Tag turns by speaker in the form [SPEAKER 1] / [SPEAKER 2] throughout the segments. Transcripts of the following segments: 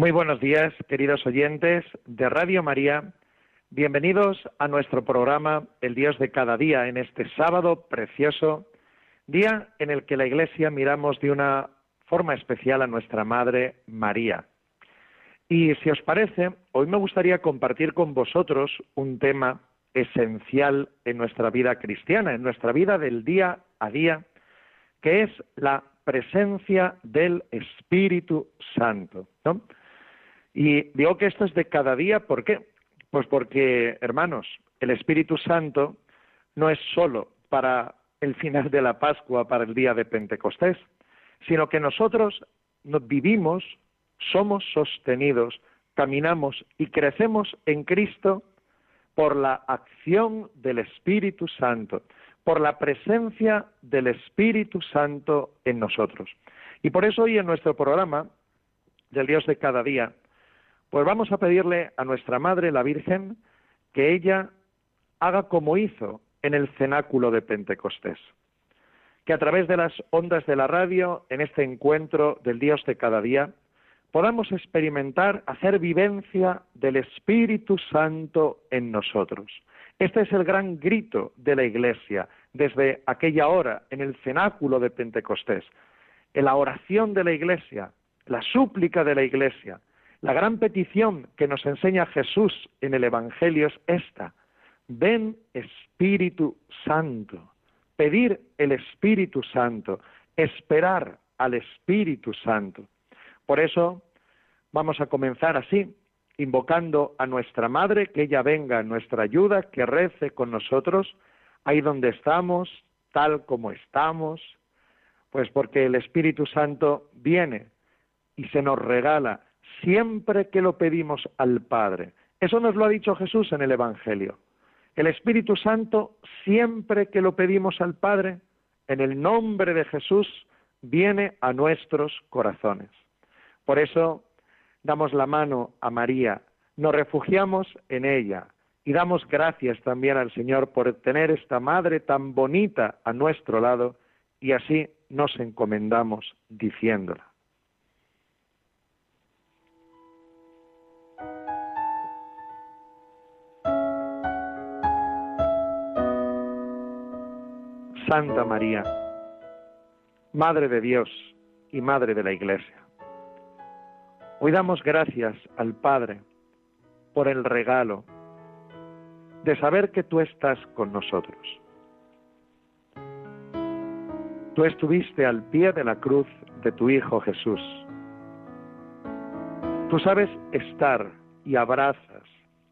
[SPEAKER 1] Muy buenos días, queridos oyentes de Radio María. Bienvenidos a nuestro programa El Dios de cada día en este sábado precioso, día en el que la Iglesia miramos de una forma especial a nuestra Madre María. Y si os parece, hoy me gustaría compartir con vosotros un tema esencial en nuestra vida cristiana, en nuestra vida del día a día, que es la presencia del Espíritu Santo. ¿no? Y digo que esto es de cada día, ¿por qué? Pues porque, hermanos, el Espíritu Santo no es solo para el final de la Pascua, para el día de Pentecostés, sino que nosotros nos vivimos, somos sostenidos, caminamos y crecemos en Cristo por la acción del Espíritu Santo, por la presencia del Espíritu Santo en nosotros. Y por eso hoy en nuestro programa del Dios de cada día pues vamos a pedirle a nuestra Madre, la Virgen, que ella haga como hizo en el cenáculo de Pentecostés. Que a través de las ondas de la radio, en este encuentro del Dios de cada día, podamos experimentar, hacer vivencia del Espíritu Santo en nosotros. Este es el gran grito de la Iglesia desde aquella hora, en el cenáculo de Pentecostés. En la oración de la Iglesia, la súplica de la Iglesia, la gran petición que nos enseña Jesús en el Evangelio es esta. Ven Espíritu Santo. Pedir el Espíritu Santo. Esperar al Espíritu Santo. Por eso vamos a comenzar así, invocando a nuestra Madre, que ella venga en nuestra ayuda, que rece con nosotros, ahí donde estamos, tal como estamos, pues porque el Espíritu Santo viene y se nos regala siempre que lo pedimos al Padre. Eso nos lo ha dicho Jesús en el Evangelio. El Espíritu Santo, siempre que lo pedimos al Padre, en el nombre de Jesús, viene a nuestros corazones. Por eso damos la mano a María, nos refugiamos en ella y damos gracias también al Señor por tener esta Madre tan bonita a nuestro lado y así nos encomendamos diciéndola. Santa María, Madre de Dios y Madre de la Iglesia. Hoy damos gracias al Padre por el regalo de saber que tú estás con nosotros. Tú estuviste al pie de la cruz de tu Hijo Jesús. Tú sabes estar y abrazas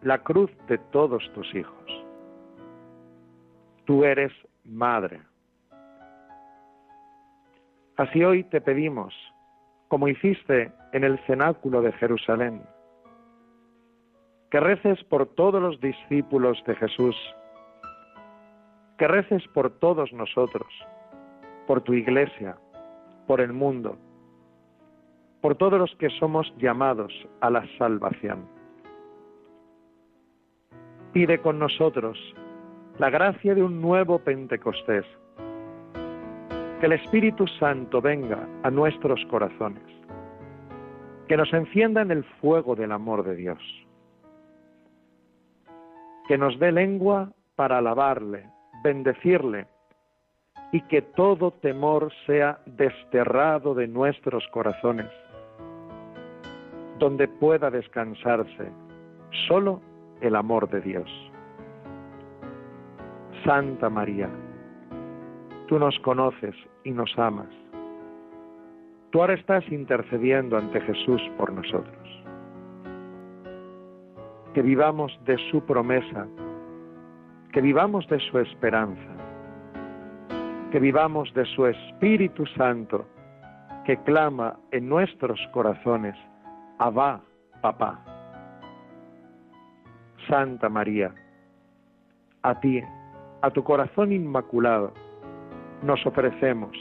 [SPEAKER 1] la cruz de todos tus hijos. Tú eres Madre. Así hoy te pedimos, como hiciste en el cenáculo de Jerusalén, que reces por todos los discípulos de Jesús, que reces por todos nosotros, por tu iglesia, por el mundo, por todos los que somos llamados a la salvación. Pide con nosotros la gracia de un nuevo Pentecostés. Que el Espíritu Santo venga a nuestros corazones, que nos encienda en el fuego del amor de Dios, que nos dé lengua para alabarle, bendecirle, y que todo temor sea desterrado de nuestros corazones, donde pueda descansarse solo el amor de Dios. Santa María, tú nos conoces y nos amas. Tú ahora estás intercediendo ante Jesús por nosotros. Que vivamos de su promesa, que vivamos de su esperanza, que vivamos de su Espíritu Santo que clama en nuestros corazones, Abba, papá. Santa María, a ti, a tu corazón inmaculado, nos ofrecemos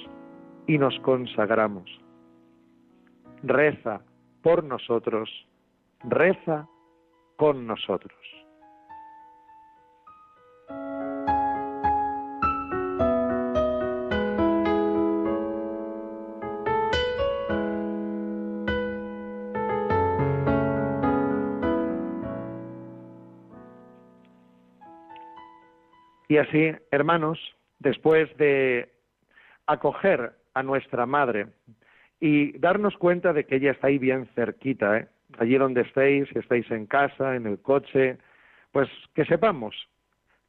[SPEAKER 1] y nos consagramos. Reza por nosotros, reza con nosotros. Y así, hermanos, después de acoger a nuestra madre y darnos cuenta de que ella está ahí bien cerquita, ¿eh? allí donde estéis, si estáis en casa, en el coche, pues que sepamos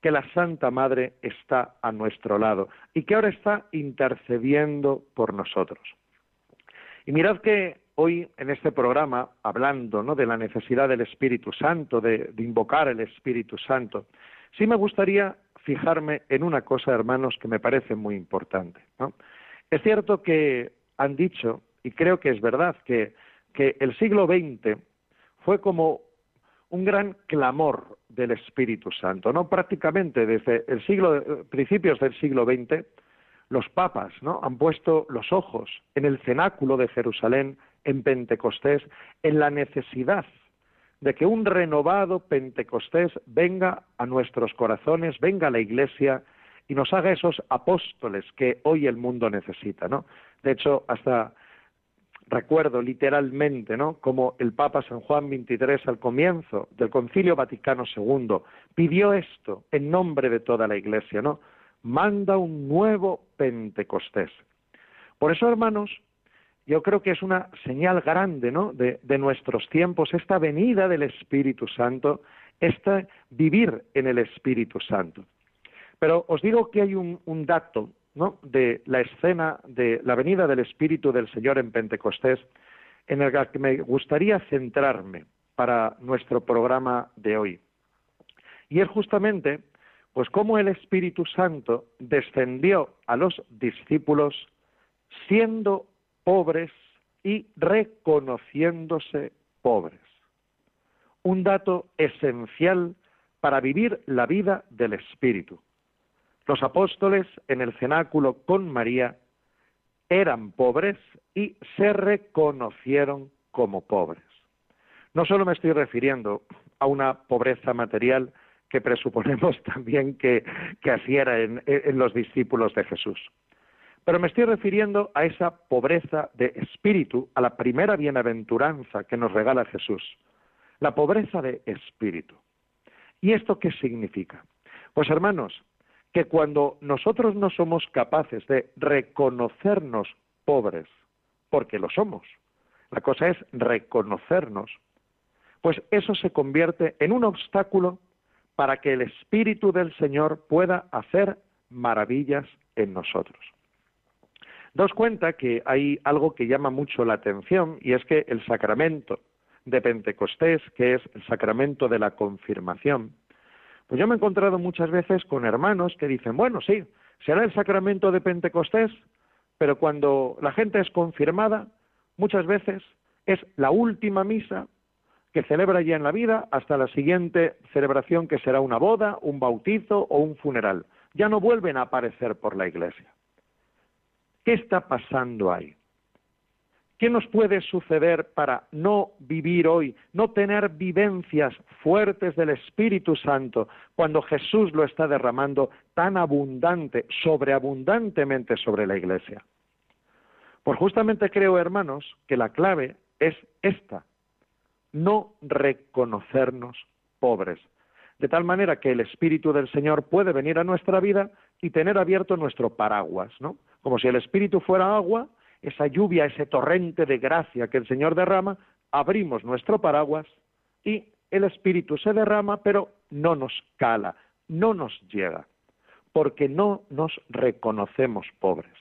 [SPEAKER 1] que la Santa Madre está a nuestro lado y que ahora está intercediendo por nosotros. Y mirad que hoy en este programa, hablando ¿no? de la necesidad del Espíritu Santo, de, de invocar el Espíritu Santo, sí me gustaría fijarme en una cosa, hermanos, que me parece muy importante. Es cierto que han dicho, y creo que es verdad, que, que el siglo XX fue como un gran clamor del Espíritu Santo, ¿no? Prácticamente desde el siglo, principios del siglo XX, los papas, ¿no? Han puesto los ojos en el cenáculo de Jerusalén, en Pentecostés, en la necesidad de que un renovado Pentecostés venga a nuestros corazones, venga a la Iglesia y nos haga esos apóstoles que hoy el mundo necesita, ¿no? De hecho, hasta recuerdo literalmente, ¿no? Como el Papa San Juan XXIII al comienzo del Concilio Vaticano II pidió esto en nombre de toda la Iglesia, ¿no? Manda un nuevo Pentecostés. Por eso, hermanos, yo creo que es una señal grande ¿no? de, nuestros tiempos, esta venida del Espíritu Santo, este vivir en el Espíritu Santo. Pero os digo que hay un, un dato ¿no? de la escena de la venida del Espíritu del Señor en Pentecostés, en el que me gustaría centrarme para nuestro programa de hoy. Y es justamente, pues, cómo el Espíritu Santo descendió a los discípulos siendo pobres y reconociéndose pobres. Un dato esencial para vivir la vida del Espíritu. Los apóstoles en el cenáculo con María eran pobres y se reconocieron como pobres. No solo me estoy refiriendo a una pobreza material que presuponemos también que, así era en los discípulos de Jesús, pero me estoy refiriendo a esa pobreza de espíritu, a la primera bienaventuranza que nos regala Jesús, la pobreza de espíritu. ¿Y esto qué significa? Pues hermanos, que cuando nosotros no somos capaces de reconocernos pobres, porque lo somos, la cosa es reconocernos, pues eso se convierte en un obstáculo para que el Espíritu del Señor pueda hacer maravillas en nosotros. Daos cuenta que hay algo que llama mucho la atención y es que el sacramento de Pentecostés, que es el sacramento de la confirmación, pues yo me he encontrado muchas veces con hermanos que dicen, bueno, sí, será el sacramento de Pentecostés, pero cuando la gente es confirmada, muchas veces es la última misa que celebra ya en la vida hasta la siguiente celebración que será una boda, un bautizo o un funeral. Ya no vuelven a aparecer por la iglesia. ¿Qué está pasando ahí? ¿Qué nos puede suceder para no vivir hoy, no tener vivencias fuertes del Espíritu Santo cuando Jesús lo está derramando tan abundante, sobreabundantemente sobre la Iglesia? Pues justamente creo, hermanos, que la clave es esta, no reconocernos pobres, de tal manera que el Espíritu del Señor puede venir a nuestra vida y tener abierto nuestro paraguas, ¿no? Como si el Espíritu fuera agua, esa lluvia, ese torrente de gracia que el Señor derrama, abrimos nuestro paraguas y el Espíritu se derrama, pero no nos cala, no nos llega, porque no nos reconocemos pobres.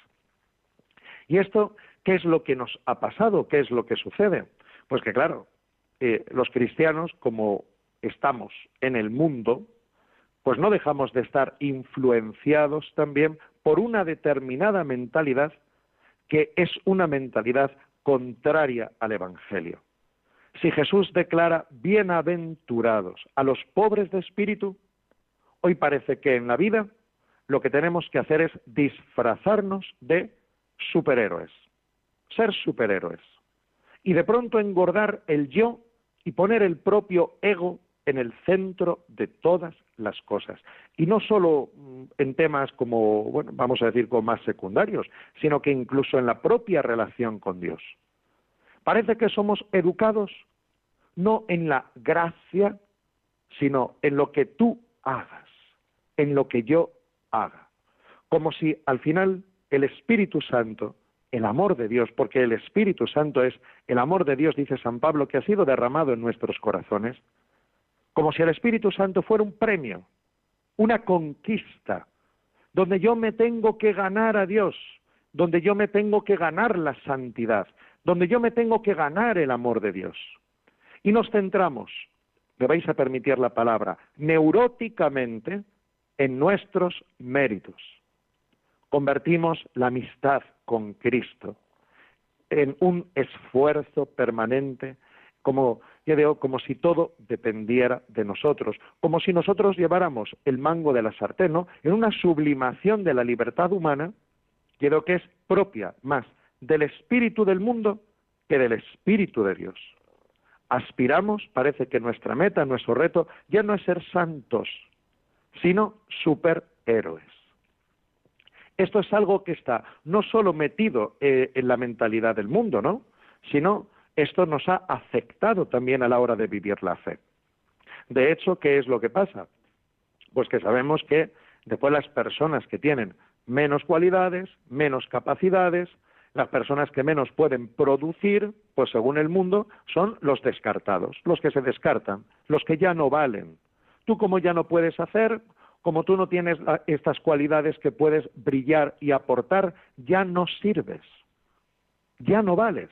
[SPEAKER 1] ¿Y esto qué es lo que nos ha pasado? ¿Qué es lo que sucede? Pues que claro, eh, los cristianos, como estamos en el mundo, pues no dejamos de estar influenciados también por una determinada mentalidad que es una mentalidad contraria al Evangelio. Si Jesús declara bienaventurados a los pobres de espíritu, hoy parece que en la vida lo que tenemos que hacer es disfrazarnos de superhéroes, ser superhéroes, y de pronto engordar el yo y poner el propio ego en el centro de todas las cosas. Y no solo mm, en temas como, bueno, vamos a decir, como más secundarios, sino que incluso en la propia relación con Dios. Parece que somos educados no en la gracia, sino en lo que tú hagas, en lo que yo haga. Como si al final el Espíritu Santo, el amor de Dios, porque el Espíritu Santo es el amor de Dios, dice San Pablo, que ha sido derramado en nuestros corazones, como si el Espíritu Santo fuera un premio, una conquista, donde yo me tengo que ganar a Dios, donde yo me tengo que ganar la santidad, donde yo me tengo que ganar el amor de Dios. Y nos centramos, me vais a permitir la palabra, neuróticamente en nuestros méritos. Convertimos la amistad con Cristo en un esfuerzo permanente como ya veo como si todo dependiera de nosotros, como si nosotros lleváramos el mango de la sartén, ¿no? En una sublimación de la libertad humana, creo que es propia más del espíritu del mundo que del espíritu de Dios. Aspiramos, parece que nuestra meta, nuestro reto, ya no es ser santos, sino superhéroes. Esto es algo que está no solo metido eh, en la mentalidad del mundo, ¿no? Sino esto nos ha afectado también a la hora de vivir la fe. De hecho, ¿qué es lo que pasa? Pues que sabemos que después las personas que tienen menos cualidades, menos capacidades, las personas que menos pueden producir, pues según el mundo, son los descartados, los que se descartan, los que ya no valen. Tú como ya no puedes hacer, como tú no tienes estas cualidades que puedes brillar y aportar, ya no sirves, ya no vales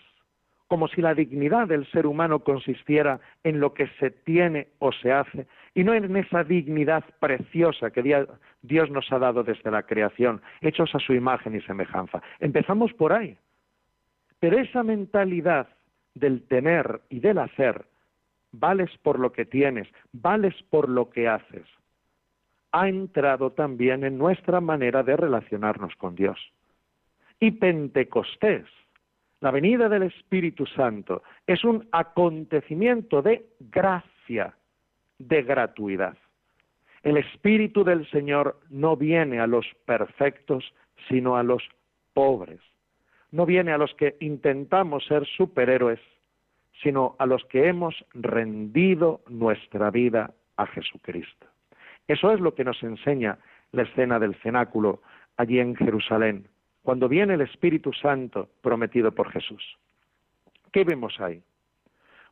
[SPEAKER 1] como si la dignidad del ser humano consistiera en lo que se tiene o se hace, y no en esa dignidad preciosa que Dios nos ha dado desde la creación, hechos a su imagen y semejanza. Empezamos por ahí. Pero esa mentalidad del tener y del hacer, vales por lo que tienes, vales por lo que haces, ha entrado también en nuestra manera de relacionarnos con Dios. Y Pentecostés la venida del Espíritu Santo es un acontecimiento de gracia, de gratuidad. El Espíritu del Señor no viene a los perfectos, sino a los pobres. No viene a los que intentamos ser superhéroes, sino a los que hemos rendido nuestra vida a Jesucristo. Eso es lo que nos enseña la escena del cenáculo allí en Jerusalén cuando viene el Espíritu Santo prometido por Jesús. ¿Qué vemos ahí?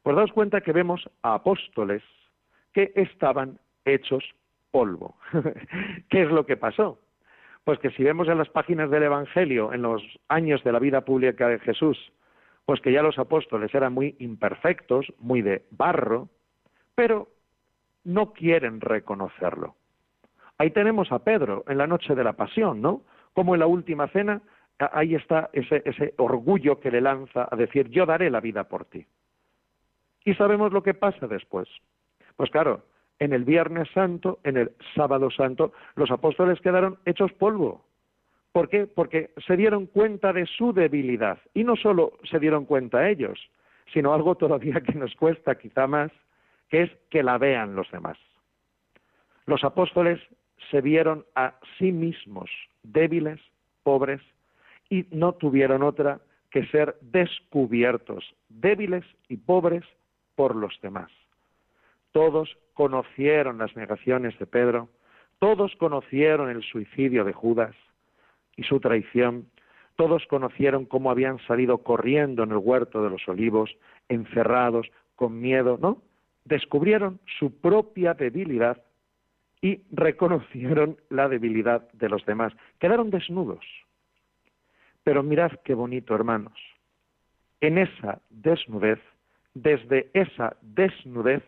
[SPEAKER 1] Pues daos cuenta que vemos a apóstoles que estaban hechos polvo. ¿Qué es lo que pasó? Pues que si vemos en las páginas del Evangelio, en los años de la vida pública de Jesús, pues que ya los apóstoles eran muy imperfectos, muy de barro, pero no quieren reconocerlo. Ahí tenemos a Pedro en la noche de la pasión, ¿no? Como en la última cena, ahí está ese, ese orgullo que le lanza a decir, yo daré la vida por ti. Y sabemos lo que pasa después. Pues claro, en el Viernes Santo, en el Sábado Santo, los apóstoles quedaron hechos polvo. ¿Por qué? Porque se dieron cuenta de su debilidad. Y no solo se dieron cuenta ellos, sino algo todavía que nos cuesta quizá más, que es que la vean los demás. Los apóstoles se vieron a sí mismos débiles, pobres, y no tuvieron otra que ser descubiertos, débiles y pobres por los demás. Todos conocieron las negaciones de Pedro, todos conocieron el suicidio de Judas y su traición, todos conocieron cómo habían salido corriendo en el huerto de los olivos, encerrados, con miedo, ¿no? Descubrieron su propia debilidad y reconocieron la debilidad de los demás. Quedaron desnudos. Pero mirad qué bonito, hermanos. En esa desnudez, desde esa desnudez,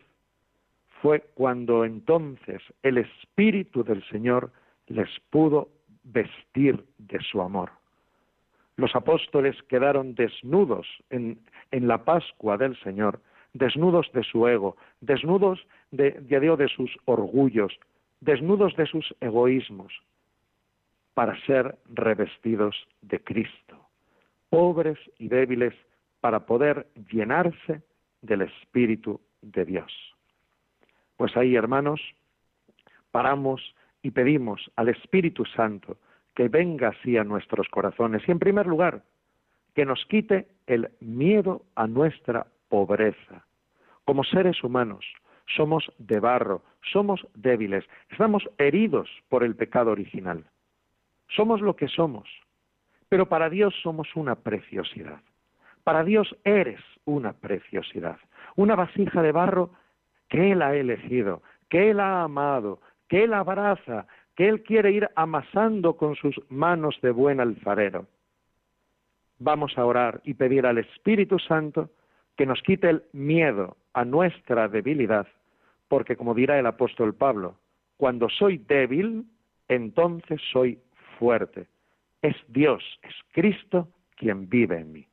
[SPEAKER 1] fue cuando entonces el Espíritu del Señor les pudo vestir de su amor. Los apóstoles quedaron desnudos en, en la Pascua del Señor, desnudos de su ego, desnudos de, de sus orgullos, desnudos de sus egoísmos, para ser revestidos de Cristo, pobres y débiles para poder llenarse del Espíritu de Dios. Pues ahí, hermanos, paramos y pedimos al Espíritu Santo que venga así a nuestros corazones y, en primer lugar, que nos quite el miedo a nuestra pobreza. Como seres humanos, somos de barro, somos débiles, estamos heridos por el pecado original. Somos lo que somos, pero para Dios somos una preciosidad. Para Dios eres una preciosidad, una vasija de barro que Él ha elegido, que Él ha amado, que Él abraza, que Él quiere ir amasando con sus manos de buen alfarero. Vamos a orar y pedir al Espíritu Santo que nos quite el miedo a nuestra debilidad, porque como dirá el apóstol Pablo, cuando soy débil, entonces soy fuerte. Es Dios, es Cristo quien vive en mí.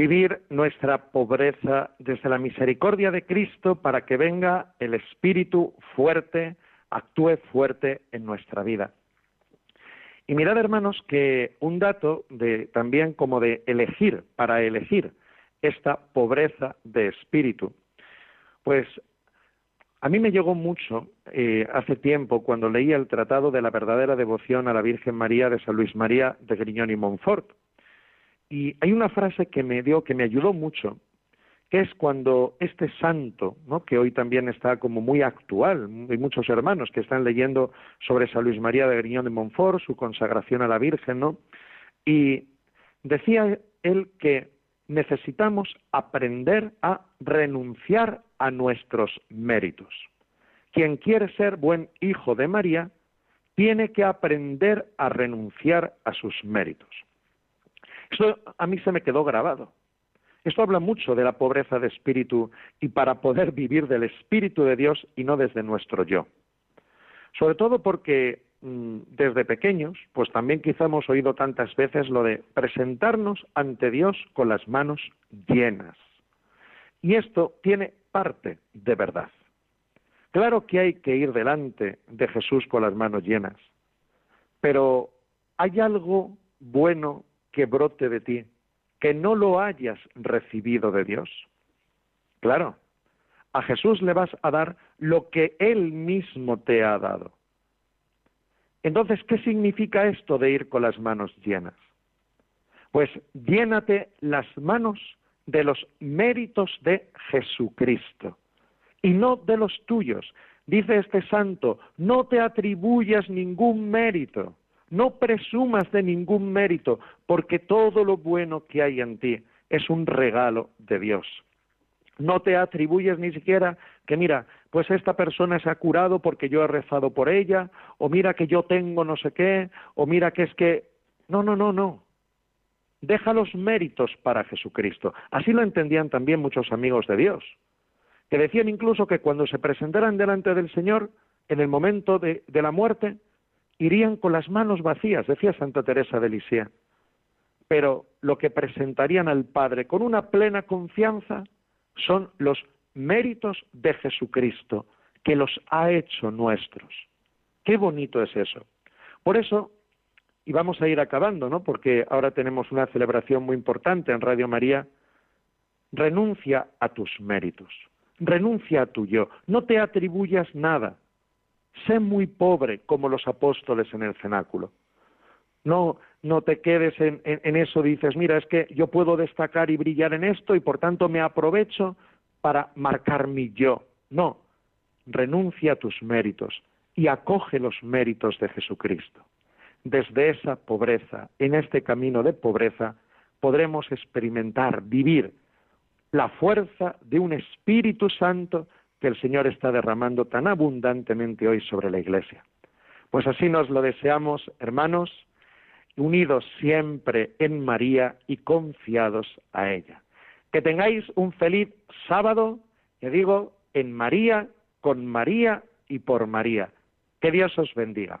[SPEAKER 1] Vivir nuestra pobreza desde la misericordia de Cristo para que venga el Espíritu fuerte, actúe fuerte en nuestra vida. Y mirad, hermanos, que un dato de también como de elegir, para elegir esta pobreza de espíritu, pues a mí me llegó mucho eh, hace tiempo cuando leía el Tratado de la verdadera devoción a la Virgen María de San Luis María de Griñón y Montfort, y hay una frase que me dio, que me ayudó mucho, que es cuando este santo, que hoy también está como muy actual, hay muchos hermanos que están leyendo sobre San Luis María de Griñón de Montfort, su consagración a la Virgen, ¿no? Y decía él que necesitamos aprender a renunciar a nuestros méritos. Quien quiere ser buen hijo de María tiene que aprender a renunciar a sus méritos. Eso a mí se me quedó grabado. Esto habla mucho de la pobreza de espíritu y para poder vivir del espíritu de Dios y no desde nuestro yo. Sobre todo porque mm, desde pequeños, pues también quizá hemos oído tantas veces lo de presentarnos ante Dios con las manos llenas. Y esto tiene parte de verdad. Claro que hay que ir delante de Jesús con las manos llenas, pero hay algo bueno que brote de ti, que no lo hayas recibido de Dios. Claro, a Jesús le vas a dar lo que Él mismo te ha dado. Entonces, ¿qué significa esto de ir con las manos llenas? Pues llénate las manos de los méritos de Jesucristo y no de los tuyos. Dice este santo, no te atribuyas ningún mérito, no presumas de ningún mérito, porque todo lo bueno que hay en ti es un regalo de Dios. No te atribuyes ni siquiera que mira, pues esta persona se ha curado porque yo he rezado por ella, o mira que yo tengo no sé qué, o mira que es que... No, no, no, no. Deja los méritos para Jesucristo. Así lo entendían también muchos amigos de Dios, que decían incluso que cuando se presentaran delante del Señor, en el momento de, de la muerte, irían con las manos vacías, decía Santa Teresa de Lisieux. Pero lo que presentarían al Padre con una plena confianza son los méritos de Jesucristo, que los ha hecho nuestros. Qué bonito es eso. Por eso, y vamos a ir acabando, ¿no? Porque ahora tenemos una celebración muy importante en Radio María. Renuncia a tus méritos, renuncia a tu yo, no te atribuyas nada. Sé muy pobre como los apóstoles en el cenáculo. No, no te quedes en, en, eso, dices, mira, es que yo puedo destacar y brillar en esto y por tanto me aprovecho para marcar mi yo. No, renuncia a tus méritos y acoge los méritos de Jesucristo. Desde esa pobreza, en este camino de pobreza, podremos experimentar, vivir la fuerza de un Espíritu Santo que el Señor está derramando tan abundantemente hoy sobre la Iglesia. Pues así nos lo deseamos, hermanos, unidos siempre en María y confiados a ella. Que tengáis un feliz sábado, que digo, en María, con María y por María. Que Dios os bendiga.